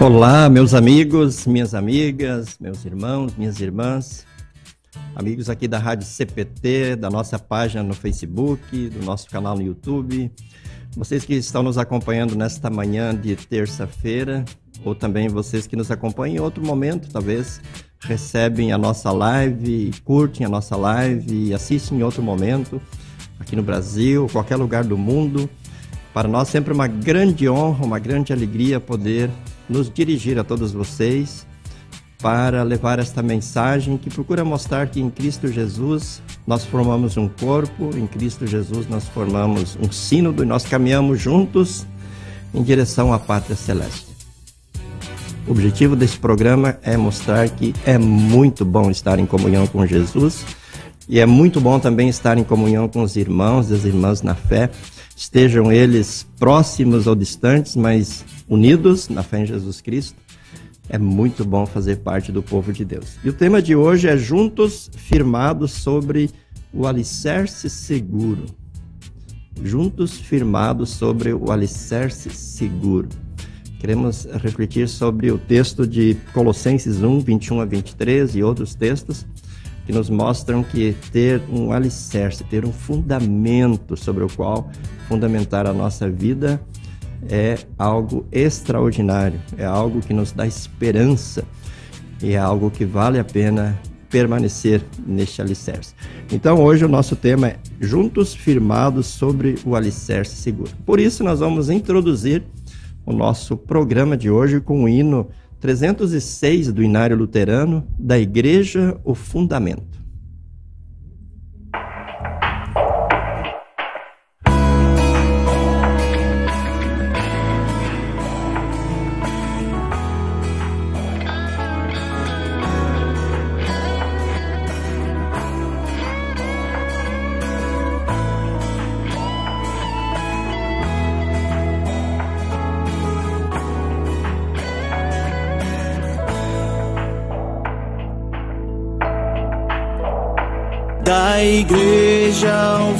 Olá, meus amigos, minhas amigas, meus irmãos, minhas irmãs, amigos aqui da Rádio CPT, da nossa página no Facebook, do nosso canal no YouTube, vocês que estão nos acompanhando nesta manhã de terça-feira, ou também vocês que nos acompanham em outro momento, talvez recebem a nossa live, curtem a nossa live e assistem em outro momento, aqui no Brasil, qualquer lugar do mundo. Para nós sempre uma grande honra, uma grande alegria poder nos dirigir a todos vocês para levar esta mensagem que procura mostrar que em Cristo Jesus nós formamos um corpo, em Cristo Jesus nós formamos um sínodo e nós caminhamos juntos em direção à pátria celeste. O objetivo desse programa é mostrar que é muito bom estar em comunhão com Jesus e é muito bom também estar em comunhão com os irmãos e as irmãs na fé, estejam eles próximos ou distantes, mas unidos na fé em Jesus Cristo, é muito bom fazer parte do povo de Deus. E o tema de hoje é Juntos Firmados sobre o Alicerce Seguro. Juntos firmados sobre o Alicerce Seguro. Queremos refletir sobre o texto de Colossenses 1, 21 a 23 e outros textos que nos mostram que ter um alicerce, ter um fundamento sobre o qual fundamentar a nossa vida é algo extraordinário, é algo que nos dá esperança e é algo que vale a pena permanecer neste alicerce. Então, hoje o nosso tema é Juntos Firmados sobre o Alicerce Seguro. Por isso, nós vamos introduzir o nosso programa de hoje com o hino 306 do Inário Luterano da Igreja O Fundamento. Igreja ao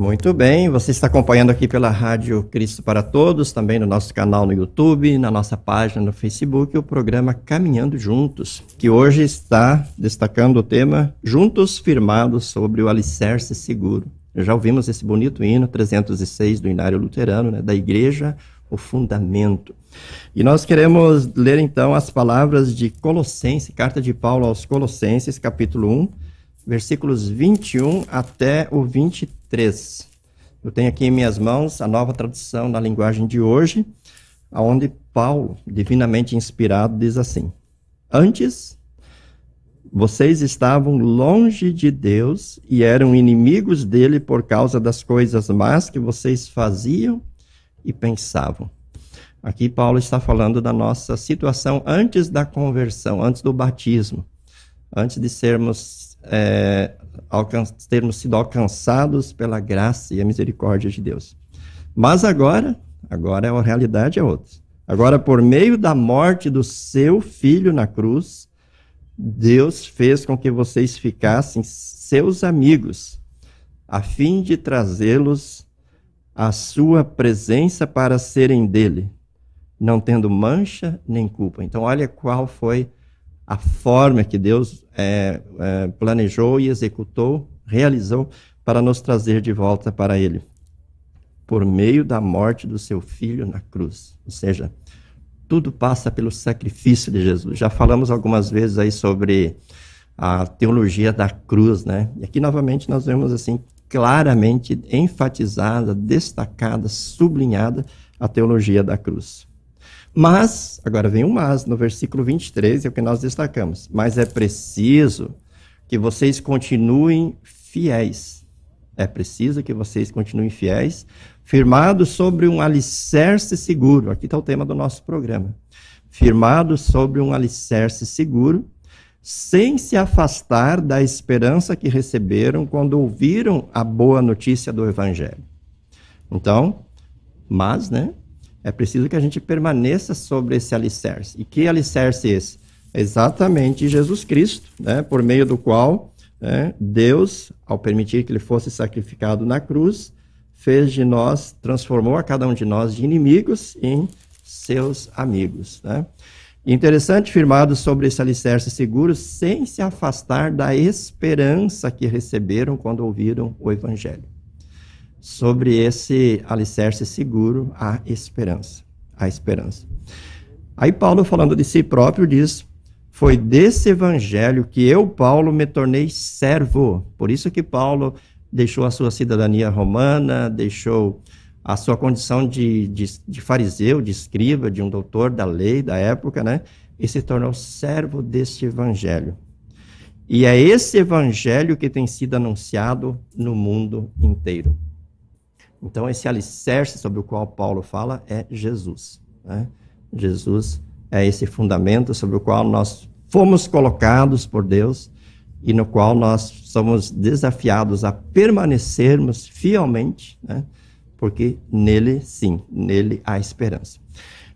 Muito bem, você está acompanhando aqui pela Rádio Cristo para Todos, também no nosso canal no YouTube, na nossa página no Facebook, o programa Caminhando Juntos, que hoje está destacando o tema Juntos Firmados sobre o Alicerce Seguro. Já ouvimos esse bonito hino 306 do Inário Luterano, né, da Igreja, o Fundamento. E nós queremos ler então as palavras de Colossenses, carta de Paulo aos Colossenses, capítulo 1, versículos 21 até o 23. Eu tenho aqui em minhas mãos a nova tradução na linguagem de hoje, onde Paulo, divinamente inspirado, diz assim: Antes, vocês estavam longe de Deus e eram inimigos dele por causa das coisas más que vocês faziam e pensavam. Aqui Paulo está falando da nossa situação antes da conversão, antes do batismo, antes de sermos é, termos sido alcançados pela graça e a misericórdia de Deus. Mas agora, agora a realidade é outra. Agora, por meio da morte do seu filho na cruz, Deus fez com que vocês ficassem seus amigos, a fim de trazê-los à sua presença para serem dele, não tendo mancha nem culpa. Então, olha qual foi a forma que Deus é, é, planejou e executou, realizou para nos trazer de volta para Ele, por meio da morte do seu Filho na cruz. Ou seja, tudo passa pelo sacrifício de Jesus. Já falamos algumas vezes aí sobre a teologia da cruz, né? E aqui novamente nós vemos assim claramente enfatizada, destacada, sublinhada a teologia da cruz. Mas, agora vem um mas, no versículo 23 é o que nós destacamos. Mas é preciso que vocês continuem fiéis. É preciso que vocês continuem fiéis, firmados sobre um alicerce seguro. Aqui está o tema do nosso programa. Firmados sobre um alicerce seguro, sem se afastar da esperança que receberam quando ouviram a boa notícia do Evangelho. Então, mas, né? É preciso que a gente permaneça sobre esse alicerce. E que alicerce é esse? Exatamente Jesus Cristo, né, por meio do qual né, Deus, ao permitir que ele fosse sacrificado na cruz, fez de nós, transformou a cada um de nós de inimigos em seus amigos. Né? Interessante, firmado sobre esse alicerce seguro, sem se afastar da esperança que receberam quando ouviram o Evangelho sobre esse alicerce seguro, a esperança. A esperança. Aí Paulo, falando de si próprio, diz: Foi desse evangelho que eu, Paulo, me tornei servo. Por isso que Paulo deixou a sua cidadania romana, deixou a sua condição de, de, de fariseu, de escriba, de um doutor da lei da época, né? E se tornou servo deste evangelho. E é esse evangelho que tem sido anunciado no mundo inteiro. Então, esse alicerce sobre o qual Paulo fala é Jesus. Né? Jesus é esse fundamento sobre o qual nós fomos colocados por Deus e no qual nós somos desafiados a permanecermos fielmente, né? porque nele, sim, nele há esperança.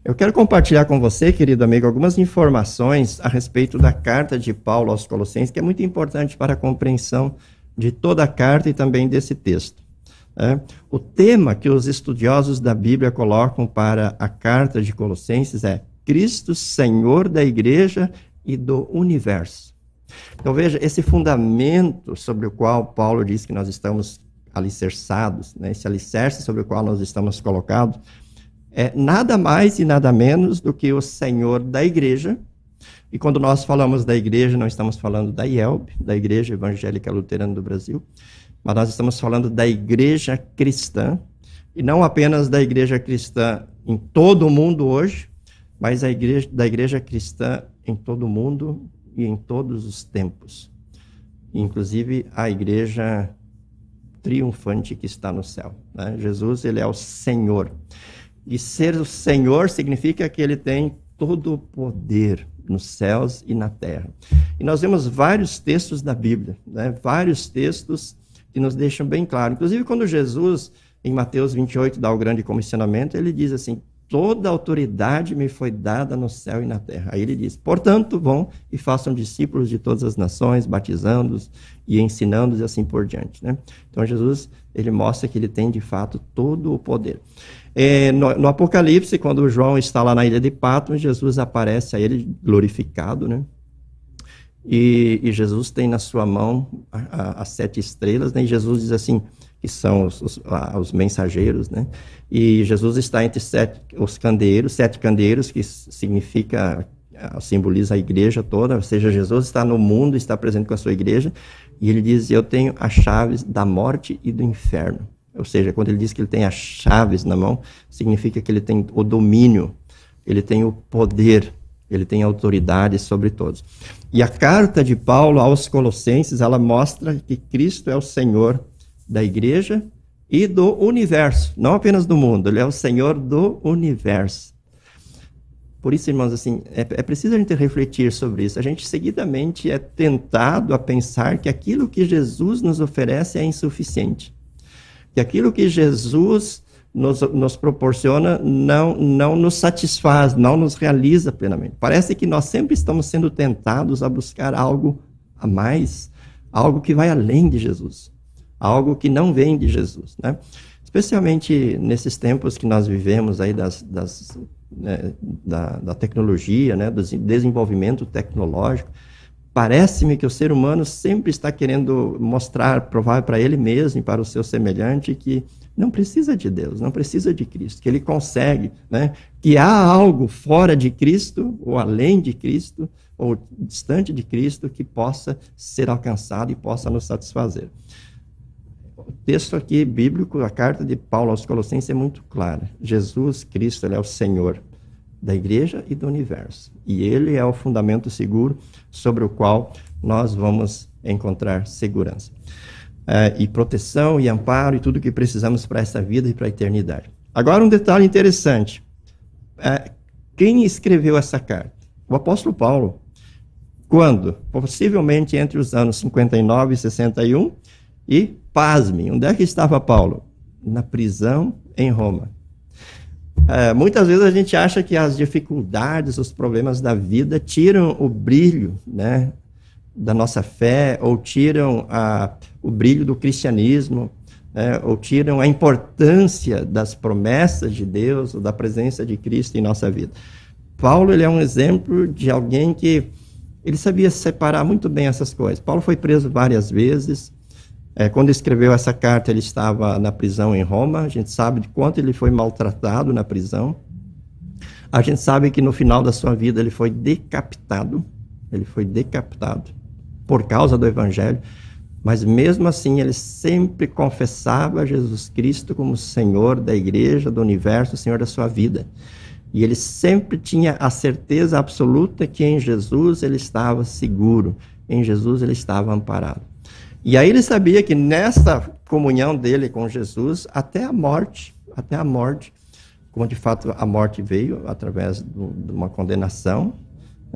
Eu quero compartilhar com você, querido amigo, algumas informações a respeito da carta de Paulo aos Colossenses, que é muito importante para a compreensão de toda a carta e também desse texto. É, o tema que os estudiosos da Bíblia colocam para a carta de Colossenses é Cristo, Senhor da Igreja e do universo. Então veja, esse fundamento sobre o qual Paulo diz que nós estamos alicerçados, né, esse alicerce sobre o qual nós estamos colocados, é nada mais e nada menos do que o Senhor da Igreja. E quando nós falamos da igreja, não estamos falando da IELB, da Igreja Evangélica Luterana do Brasil, mas nós estamos falando da igreja cristã, e não apenas da igreja cristã em todo o mundo hoje, mas a igreja, da igreja cristã em todo o mundo e em todos os tempos. Inclusive a igreja triunfante que está no céu. Né? Jesus, ele é o Senhor. E ser o Senhor significa que ele tem todo o poder nos céus e na terra. E nós vemos vários textos da Bíblia, né? vários textos que nos deixam bem claro. Inclusive, quando Jesus, em Mateus 28, dá o grande comissionamento, ele diz assim: toda autoridade me foi dada no céu e na terra. Aí ele diz: portanto, vão e façam discípulos de todas as nações, batizando-os e ensinando-os e assim por diante. Né? Então Jesus ele mostra que ele tem de fato todo o poder. É, no, no, Apocalipse, quando João está lá na ilha de Patmos, Jesus aparece a ele glorificado, né? E, e Jesus tem na sua mão as sete estrelas, né? E Jesus diz assim, que são os, os, os, mensageiros, né? E Jesus está entre sete, os candeeiros, sete candeeiros, que significa, simboliza a igreja toda, ou seja, Jesus está no mundo, está presente com a sua igreja, e ele diz, eu tenho as chaves da morte e do inferno. Ou seja, quando ele diz que ele tem as chaves na mão, significa que ele tem o domínio, ele tem o poder, ele tem autoridade sobre todos. E a carta de Paulo aos Colossenses, ela mostra que Cristo é o Senhor da igreja e do universo, não apenas do mundo, ele é o Senhor do universo. Por isso, irmãos, assim, é, é, preciso a gente refletir sobre isso. A gente seguidamente é tentado a pensar que aquilo que Jesus nos oferece é insuficiente. Que aquilo que Jesus nos, nos proporciona não, não nos satisfaz, não nos realiza plenamente. Parece que nós sempre estamos sendo tentados a buscar algo a mais, algo que vai além de Jesus algo que não vem de Jesus, né? Especialmente nesses tempos que nós vivemos aí das, das né, da, da, tecnologia, né, do desenvolvimento tecnológico, parece-me que o ser humano sempre está querendo mostrar, provar para ele mesmo e para o seu semelhante que não precisa de Deus, não precisa de Cristo, que ele consegue, né, que há algo fora de Cristo ou além de Cristo ou distante de Cristo que possa ser alcançado e possa nos satisfazer o texto aqui bíblico, a carta de Paulo aos Colossenses é muito clara. Jesus Cristo ele é o Senhor da igreja e do universo. E ele é o fundamento seguro sobre o qual nós vamos encontrar segurança. É, e proteção e amparo e tudo que precisamos para essa vida e para a eternidade. Agora, um detalhe interessante. É, quem escreveu essa carta? O apóstolo Paulo. Quando? Possivelmente entre os anos 59 e 61 e Pasmem, onde é que estava Paulo? Na prisão em Roma. É, muitas vezes a gente acha que as dificuldades, os problemas da vida tiram o brilho né, da nossa fé, ou tiram a, o brilho do cristianismo, né, ou tiram a importância das promessas de Deus, ou da presença de Cristo em nossa vida. Paulo ele é um exemplo de alguém que ele sabia separar muito bem essas coisas. Paulo foi preso várias vezes, é, quando escreveu essa carta, ele estava na prisão em Roma. A gente sabe de quanto ele foi maltratado na prisão. A gente sabe que no final da sua vida ele foi decapitado. Ele foi decapitado por causa do evangelho. Mas mesmo assim, ele sempre confessava Jesus Cristo como Senhor da igreja, do universo, Senhor da sua vida. E ele sempre tinha a certeza absoluta que em Jesus ele estava seguro, em Jesus ele estava amparado. E aí ele sabia que nessa comunhão dele com Jesus, até a morte, até a morte, como de fato a morte veio através do, de uma condenação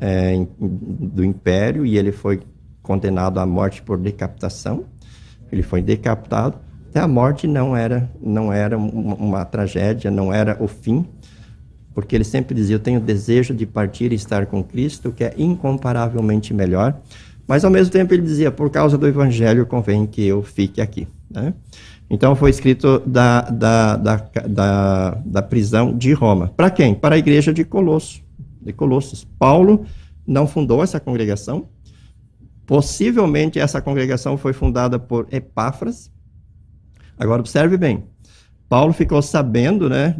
é, do império, e ele foi condenado à morte por decapitação, ele foi decapitado, até a morte não era, não era uma, uma tragédia, não era o fim, porque ele sempre dizia: Eu tenho desejo de partir e estar com Cristo, que é incomparavelmente melhor. Mas ao mesmo tempo ele dizia: por causa do evangelho convém que eu fique aqui. Né? Então foi escrito da, da, da, da, da prisão de Roma. Para quem? Para a igreja de Colosso, de Colossos. Paulo não fundou essa congregação. Possivelmente essa congregação foi fundada por Epáfras. Agora observe bem. Paulo ficou sabendo né,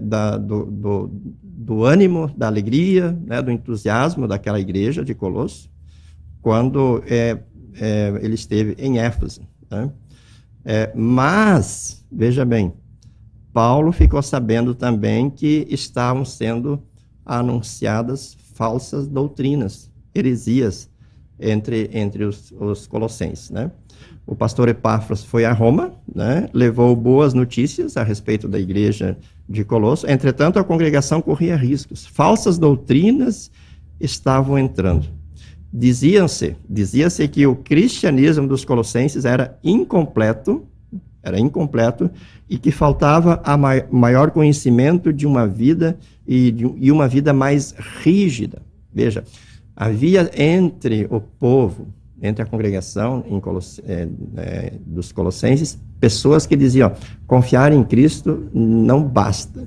da, do, do, do, ânimo, da alegria, né, do entusiasmo daquela igreja de Colosso quando é, é, ele esteve em Éfeso. Né? É, mas, veja bem, Paulo ficou sabendo também que estavam sendo anunciadas falsas doutrinas, heresias, entre, entre os, os colossenses. Né? O pastor Epáfras foi a Roma, né? levou boas notícias a respeito da igreja de Colosso. Entretanto, a congregação corria riscos. Falsas doutrinas estavam entrando. Dizia-se, dizia-se que o cristianismo dos colossenses era incompleto era incompleto e que faltava a maior conhecimento de uma vida e, de, e uma vida mais rígida. Veja, havia entre o povo, entre a congregação é, é, dos Colossenses, pessoas que diziam: confiar em Cristo não basta.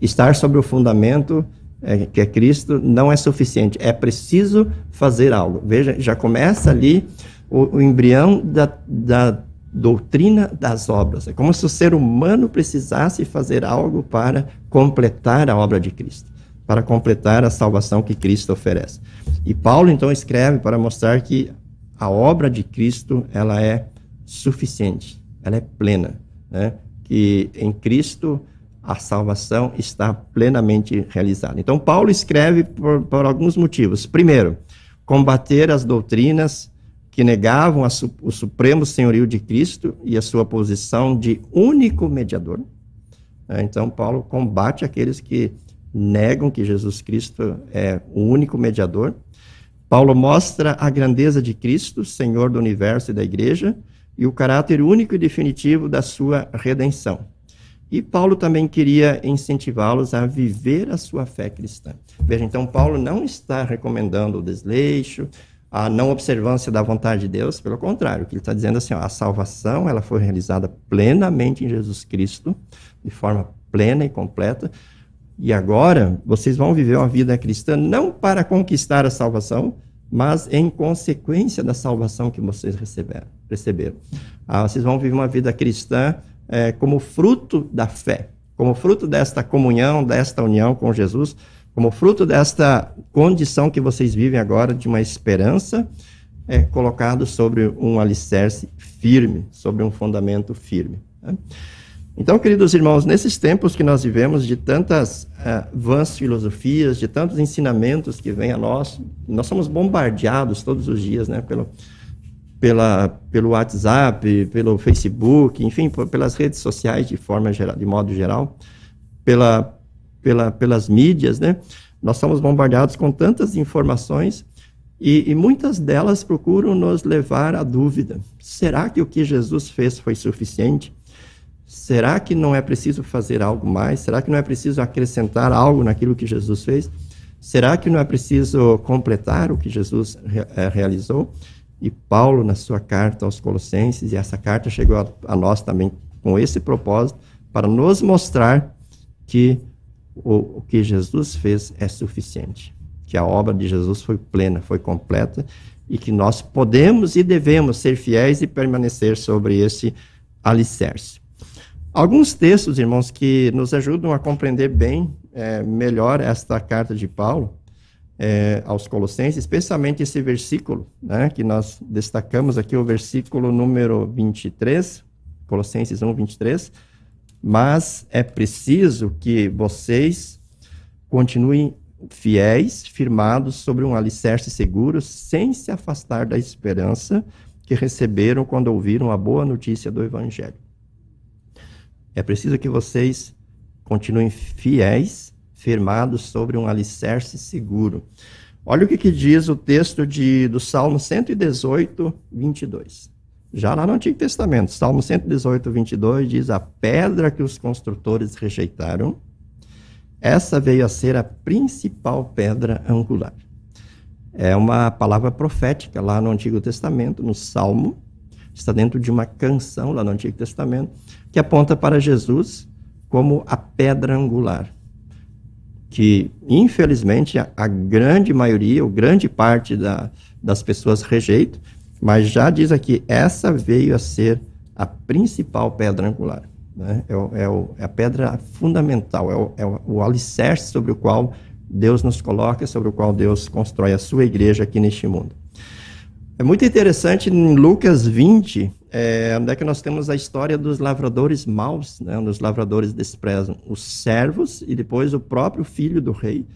Estar sobre o fundamento é, que é Cristo não é suficiente. É preciso fazer algo. Veja, já começa ali o, o embrião da, da doutrina das obras. É como se o ser humano precisasse fazer algo para completar a obra de Cristo, para completar a salvação que Cristo oferece. E Paulo então escreve para mostrar que a obra de Cristo ela é suficiente, ela é plena, né? que em Cristo a salvação está plenamente realizada. Então Paulo escreve por, por alguns motivos. Primeiro, combater as doutrinas que negavam o supremo senhorio de Cristo e a sua posição de único mediador. É, então, Paulo combate aqueles que negam que Jesus Cristo é o único mediador. Paulo mostra a grandeza de Cristo, Senhor do universo e da igreja, e o caráter único e definitivo da sua redenção. E Paulo também queria incentivá-los a viver a sua fé cristã. Veja, então, Paulo não está recomendando o desleixo, a não observância da vontade de Deus, pelo contrário, o que ele está dizendo é assim, ó, a salvação ela foi realizada plenamente em Jesus Cristo, de forma plena e completa, e agora vocês vão viver uma vida cristã não para conquistar a salvação, mas em consequência da salvação que vocês receberam. receberam. Ah, vocês vão viver uma vida cristã é, como fruto da fé, como fruto desta comunhão, desta união com Jesus, como fruto desta condição que vocês vivem agora de uma esperança, é colocado sobre um alicerce firme, sobre um fundamento firme. Né? Então, queridos irmãos, nesses tempos que nós vivemos de tantas uh, vãs filosofias, de tantos ensinamentos que vêm a nós, nós somos bombardeados todos os dias, né, pelo, pela, pelo WhatsApp, pelo Facebook, enfim, pelas redes sociais de forma geral, de modo geral, pela pela, pelas mídias, né? Nós somos bombardeados com tantas informações e, e, muitas delas procuram nos levar à dúvida: será que o que Jesus fez foi suficiente? Será que não é preciso fazer algo mais? Será que não é preciso acrescentar algo naquilo que Jesus fez? Será que não é preciso completar o que Jesus re eh, realizou? E Paulo, na sua carta aos Colossenses, e essa carta chegou a, a nós também com esse propósito, para nos mostrar que o, o que Jesus fez é suficiente, que a obra de Jesus foi plena, foi completa e que nós podemos e devemos ser fiéis e permanecer sobre esse alicerce. Alguns textos, irmãos, que nos ajudam a compreender bem, é, melhor esta carta de Paulo é, aos Colossenses, especialmente esse versículo, né, que nós destacamos aqui, o versículo número 23, Colossenses 1, 23 mas é preciso que vocês continuem fiéis, firmados sobre um alicerce seguro, sem se afastar da esperança que receberam quando ouviram a boa notícia do Evangelho. É preciso que vocês continuem fiéis, firmados sobre um alicerce seguro. Olha o que, que diz o texto de, do Salmo 118, 22. Já lá no Antigo Testamento, Salmo 118, 22 diz: A pedra que os construtores rejeitaram, essa veio a ser a principal pedra angular. É uma palavra profética lá no Antigo Testamento, no Salmo, está dentro de uma canção lá no Antigo Testamento, que aponta para Jesus como a pedra angular. Que, infelizmente, a, a grande maioria, ou grande parte da, das pessoas rejeitam, mas já diz aqui, essa veio a ser a principal pedra angular. Né? É, o, é, o, é, a pedra fundamental, é, o, é o alicerce sobre o qual Deus nos coloca, sobre o qual Deus constrói a sua igreja aqui neste mundo. É muito interessante em Lucas 20, é, onde é que nós temos a história dos lavradores maus, né, onde os lavradores desprezam os servos e depois o próprio filho do rei,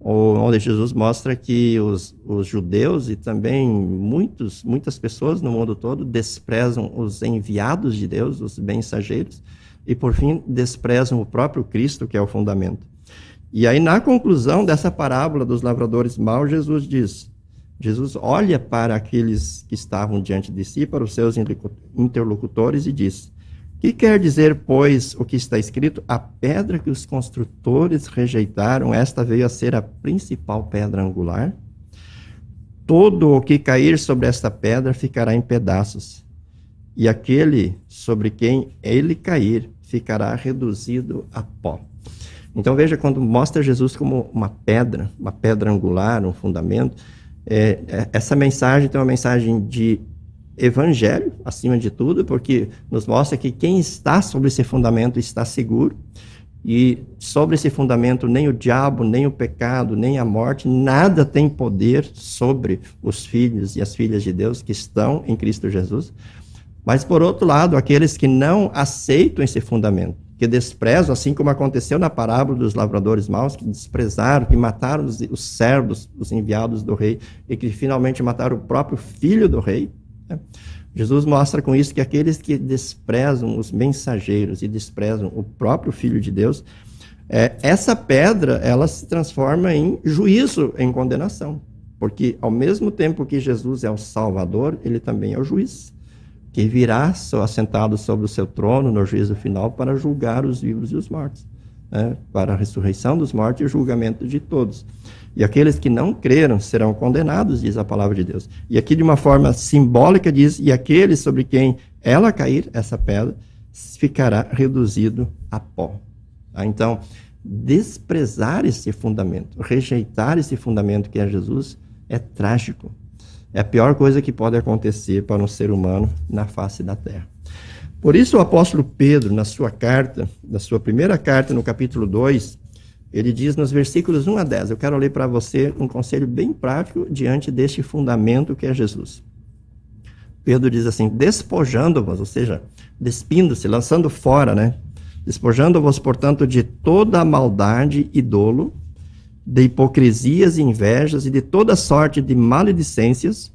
onde Jesus mostra que os, os judeus e também muitos, muitas pessoas no mundo todo desprezam os enviados de Deus, os mensageiros, e por fim desprezam o próprio Cristo, que é o fundamento. E aí, na conclusão dessa parábola dos lavradores maus, Jesus diz: Jesus olha para aqueles que estavam diante de si, para os seus interlocutores, e diz: que quer dizer, pois, o que está escrito? A pedra que os construtores rejeitaram, esta veio a ser a principal pedra angular. Todo o que cair sobre esta pedra ficará em pedaços, e aquele sobre quem ele cair ficará reduzido a pó. Então veja, quando mostra Jesus como uma pedra, uma pedra angular, um fundamento, é, é, essa mensagem tem uma mensagem de evangelho, acima de tudo, porque nos mostra que quem está sobre esse fundamento está seguro, e sobre esse fundamento nem o diabo, nem o pecado, nem a morte, nada tem poder sobre os filhos e as filhas de Deus que estão em Cristo Jesus. Mas, por outro lado, aqueles que não aceitam esse fundamento, que desprezam, assim como aconteceu na parábola dos lavradores maus, que desprezaram, que mataram os, os servos, os enviados do rei, e que finalmente mataram o próprio filho do rei, né? Jesus mostra com isso que aqueles que desprezam os mensageiros e desprezam o próprio Filho de Deus, é, essa pedra ela se transforma em juízo, em condenação. Porque ao mesmo tempo que Jesus é o Salvador, ele também é o juiz, que virá assentado sobre o seu trono no juízo final para julgar os vivos e os mortos, né? para a ressurreição dos mortos e o julgamento de todos. E aqueles que não creram serão condenados, diz a palavra de Deus. E aqui, de uma forma simbólica, diz: e aquele sobre quem ela cair, essa pedra, ficará reduzido a pó. Tá? Então, desprezar esse fundamento, rejeitar esse fundamento que é Jesus, é trágico. É a pior coisa que pode acontecer para um ser humano na face da terra. Por isso, o apóstolo Pedro, na sua carta, na sua primeira carta, no capítulo 2, ele diz nos versículos 1 a 10, eu quero ler para você um conselho bem prático diante deste fundamento que é Jesus. Pedro diz assim: despojando-vos, ou seja, despindo-se, lançando fora, né? Despojando-vos, portanto, de toda a maldade e dolo, de hipocrisias e invejas e de toda sorte de maledicências,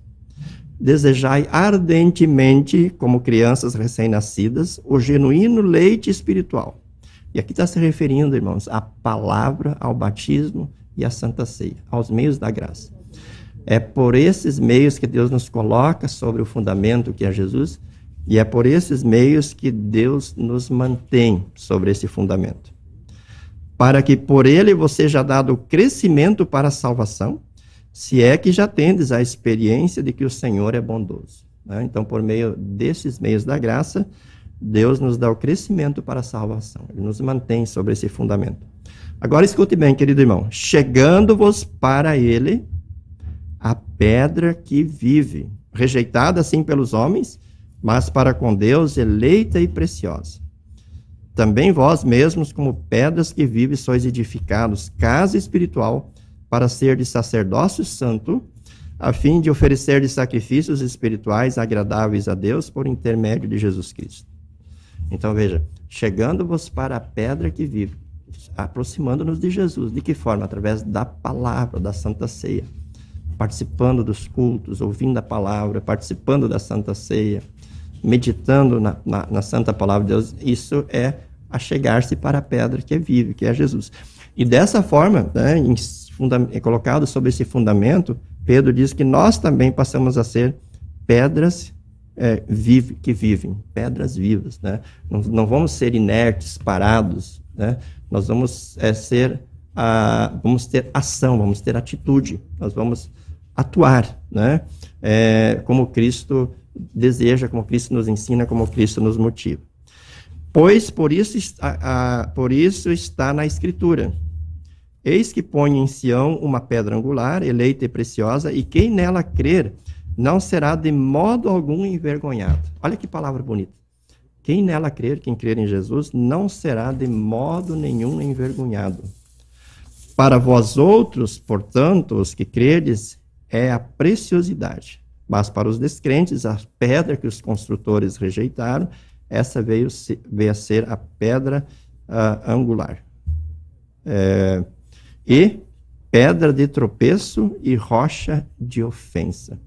desejai ardentemente, como crianças recém-nascidas, o genuíno leite espiritual e aqui está se referindo, irmãos, à palavra, ao batismo e à santa ceia, aos meios da graça. É por esses meios que Deus nos coloca sobre o fundamento que é Jesus, e é por esses meios que Deus nos mantém sobre esse fundamento. Para que por ele você já dado crescimento para a salvação, se é que já tendes a experiência de que o Senhor é bondoso. Né? Então, por meio desses meios da graça, Deus nos dá o crescimento para a salvação. Ele nos mantém sobre esse fundamento. Agora escute bem, querido irmão. Chegando-vos para ele a pedra que vive, rejeitada assim pelos homens, mas para com Deus eleita e preciosa. Também vós mesmos, como pedras que vive, sois edificados, casa espiritual, para ser de sacerdócio santo, a fim de oferecer de sacrifícios espirituais agradáveis a Deus por intermédio de Jesus Cristo. Então veja, chegando-vos para a pedra que vive, aproximando-nos de Jesus. De que forma? Através da palavra, da Santa Ceia. Participando dos cultos, ouvindo a palavra, participando da Santa Ceia, meditando na, na, na Santa Palavra de Deus. Isso é a chegar-se para a pedra que é vive, que é Jesus. E dessa forma, né, em, é colocado sobre esse fundamento, Pedro diz que nós também passamos a ser pedras é, vive, que vivem, pedras vivas. Né? Não, não vamos ser inertes, parados. Né? Nós vamos é, ser, a, vamos ter ação, vamos ter atitude, nós vamos atuar, né? É, como Cristo deseja, como Cristo nos ensina, como Cristo nos motiva. Pois por isso, por isso está na Escritura. Eis que põe em Sião uma pedra angular, eleita e preciosa, e quem nela crer não será de modo algum envergonhado. Olha que palavra bonita. Quem nela crer, quem crer em Jesus, não será de modo nenhum envergonhado. Para vós outros, portanto, os que credes, é a preciosidade. Mas para os descrentes, a pedra que os construtores rejeitaram, essa veio, veio a ser a pedra uh, angular. É, e pedra de tropeço e rocha de ofensa.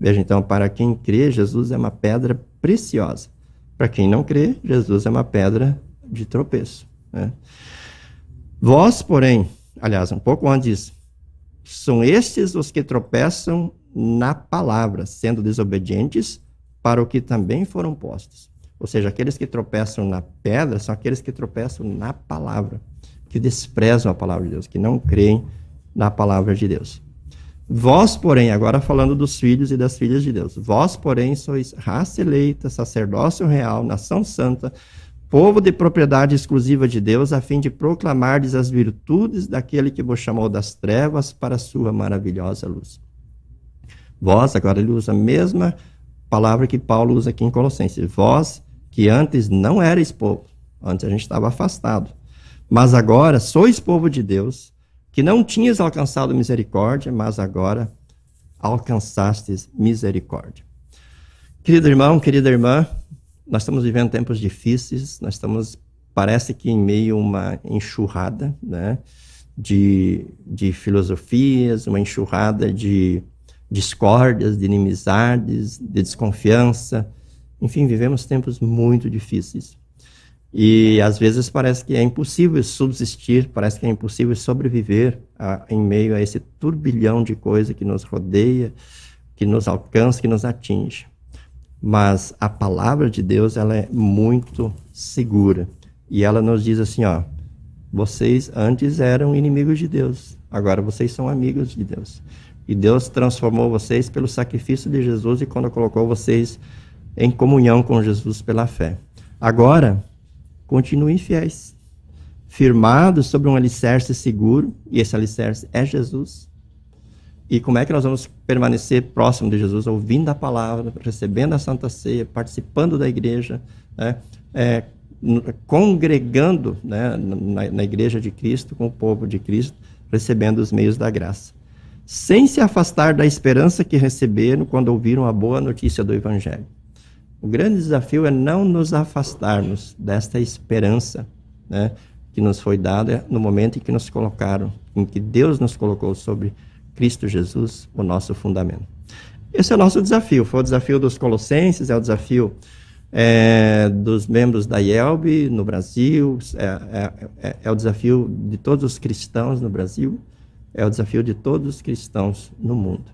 Veja então, para quem crê, Jesus é uma pedra preciosa. Para quem não crê, Jesus é uma pedra de tropeço. Né? Vós, porém, aliás, um pouco antes, são estes os que tropeçam na palavra, sendo desobedientes para o que também foram postos. Ou seja, aqueles que tropeçam na pedra são aqueles que tropeçam na palavra, que desprezam a palavra de Deus, que não creem na palavra de Deus. Vós, porém, agora falando dos filhos e das filhas de Deus, vós, porém, sois raça eleita, sacerdócio real, nação santa, povo de propriedade exclusiva de Deus, a fim de proclamardes as virtudes daquele que vos chamou das trevas para a sua maravilhosa luz. Vós, agora ele usa a mesma palavra que Paulo usa aqui em Colossenses. Vós, que antes não erais povo, antes a gente estava afastado, mas agora sois povo de Deus, que não tinhas alcançado misericórdia, mas agora alcançastes misericórdia. Querido irmão, querida irmã, nós estamos vivendo tempos difíceis, nós estamos, parece que em meio a uma enxurrada, né, de, de filosofias, uma enxurrada de discórdias, de inimizades, de desconfiança. Enfim, vivemos tempos muito difíceis. E às vezes parece que é impossível subsistir, parece que é impossível sobreviver a, em meio a esse turbilhão de coisa que nos rodeia, que nos alcança, que nos atinge. Mas a palavra de Deus, ela é muito segura. E ela nos diz assim, ó, vocês antes eram inimigos de Deus, agora vocês são amigos de Deus. E Deus transformou vocês pelo sacrifício de Jesus e quando colocou vocês em comunhão com Jesus pela fé. Agora, continuem fiéis, firmados sobre um alicerce seguro, e esse alicerce é Jesus. E como é que nós vamos permanecer próximo de Jesus, ouvindo a palavra, recebendo a Santa Ceia, participando da igreja, né? é, congregando né, na, na igreja de Cristo, com o povo de Cristo, recebendo os meios da graça sem se afastar da esperança que receberam quando ouviram a boa notícia do Evangelho. O grande desafio é não nos afastarmos desta esperança né, que nos foi dada no momento em que nos colocaram, em que Deus nos colocou sobre Cristo Jesus, o nosso fundamento. Esse é o nosso desafio. Foi o desafio dos Colossenses, é o desafio é, dos membros da IELB no Brasil, é, é, é, é o desafio de todos os cristãos no Brasil é o desafio de todos os cristãos no mundo.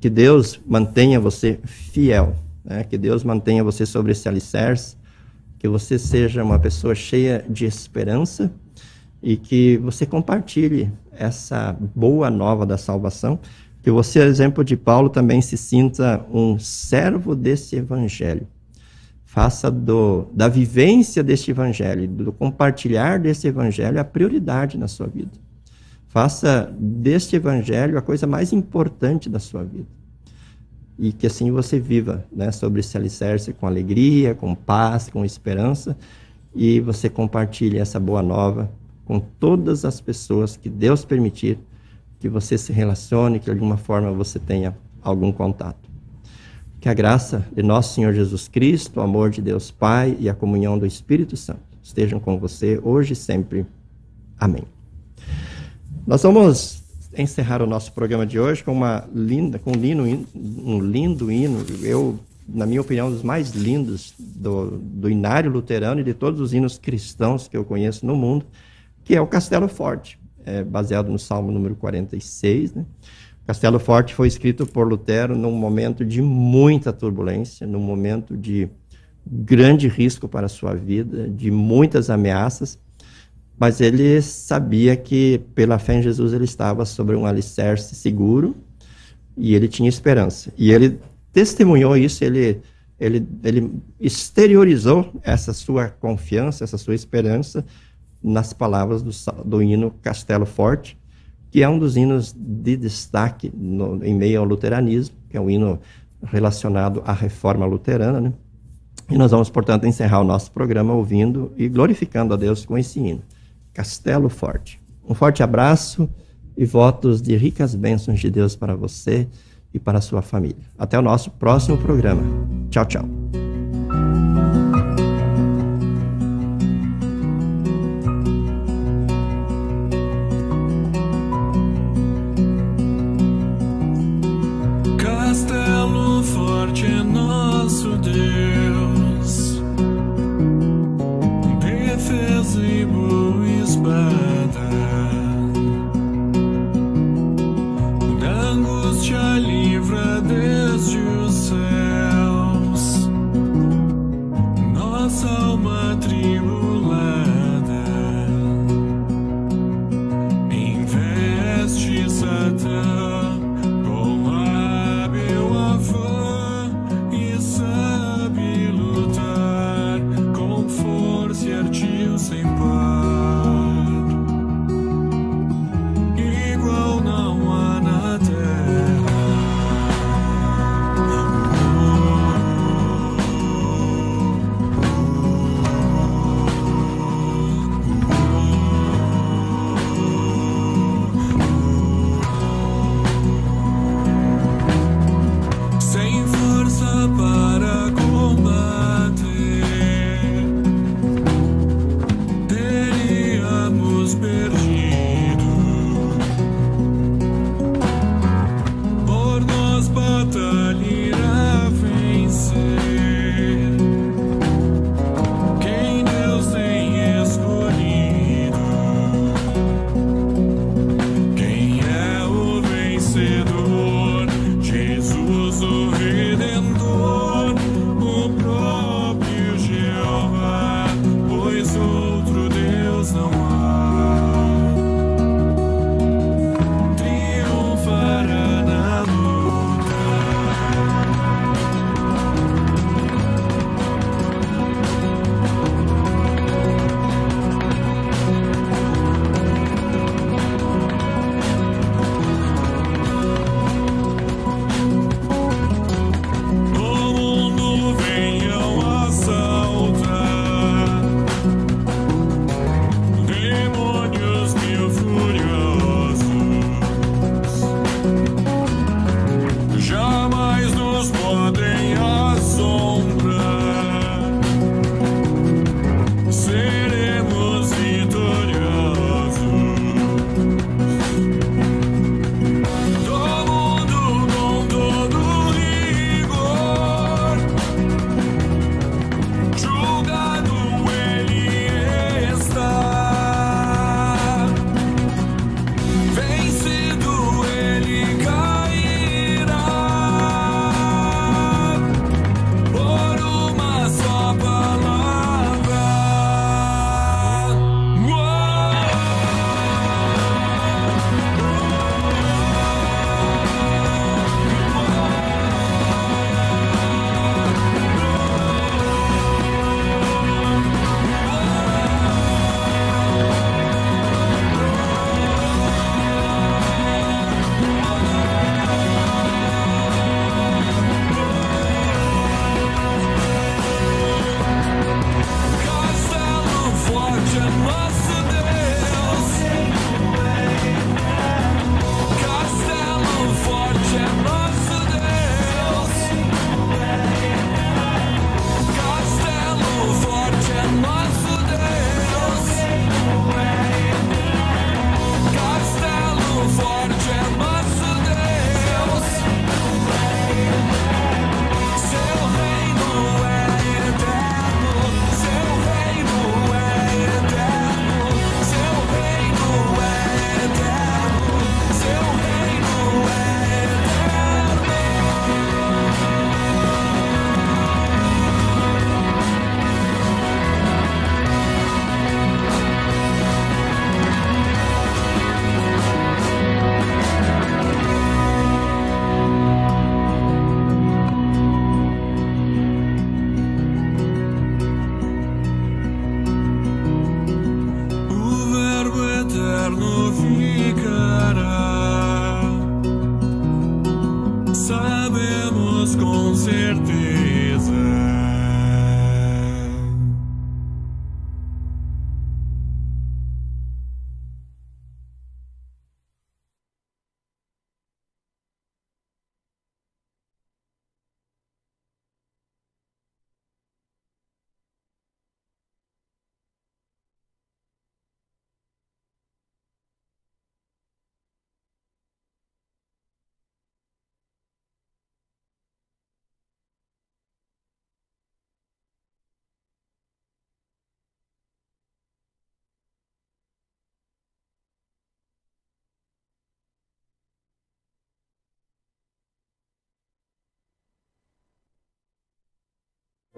Que Deus mantenha você fiel, né? que Deus mantenha você sobre esse alicerce, que você seja uma pessoa cheia de esperança e que você compartilhe essa boa nova da salvação, que você, exemplo de Paulo, também se sinta um servo desse evangelho. Faça do, da vivência deste evangelho, do compartilhar desse evangelho a prioridade na sua vida. Faça deste evangelho a coisa mais importante da sua vida. E que assim você viva né, sobre esse alicerce com alegria, com paz, com esperança, e você compartilhe essa boa nova com todas as pessoas que Deus permitir que você se relacione, que de alguma forma você tenha algum contato. Que a graça de nosso Senhor Jesus Cristo, o amor de Deus Pai e a comunhão do Espírito Santo estejam com você hoje e sempre. Amém. Nós vamos encerrar o nosso programa de hoje com uma linda, com um lindo, um lindo hino. Eu, na minha opinião, um dos mais lindos do, do inário luterano e de todos os hinos cristãos que eu conheço no mundo, que é o Castelo Forte, é baseado no Salmo número 46. Né? Castelo Forte foi escrito por Lutero num momento de muita turbulência, num momento de grande risco para a sua vida, de muitas ameaças mas ele sabia que pela fé em Jesus ele estava sobre um alicerce seguro e ele tinha esperança. E ele testemunhou isso, ele, ele, ele exteriorizou essa sua confiança, essa sua esperança nas palavras do, do hino Castelo Forte, que é um dos hinos de destaque no, em meio ao luteranismo, que é um hino relacionado à reforma luterana, né? E nós vamos, portanto, encerrar o nosso programa ouvindo e glorificando a Deus com esse hino. Castelo Forte. Um forte abraço e votos de ricas bênçãos de Deus para você e para a sua família. Até o nosso próximo programa. Tchau, tchau. Oh.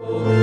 Oh.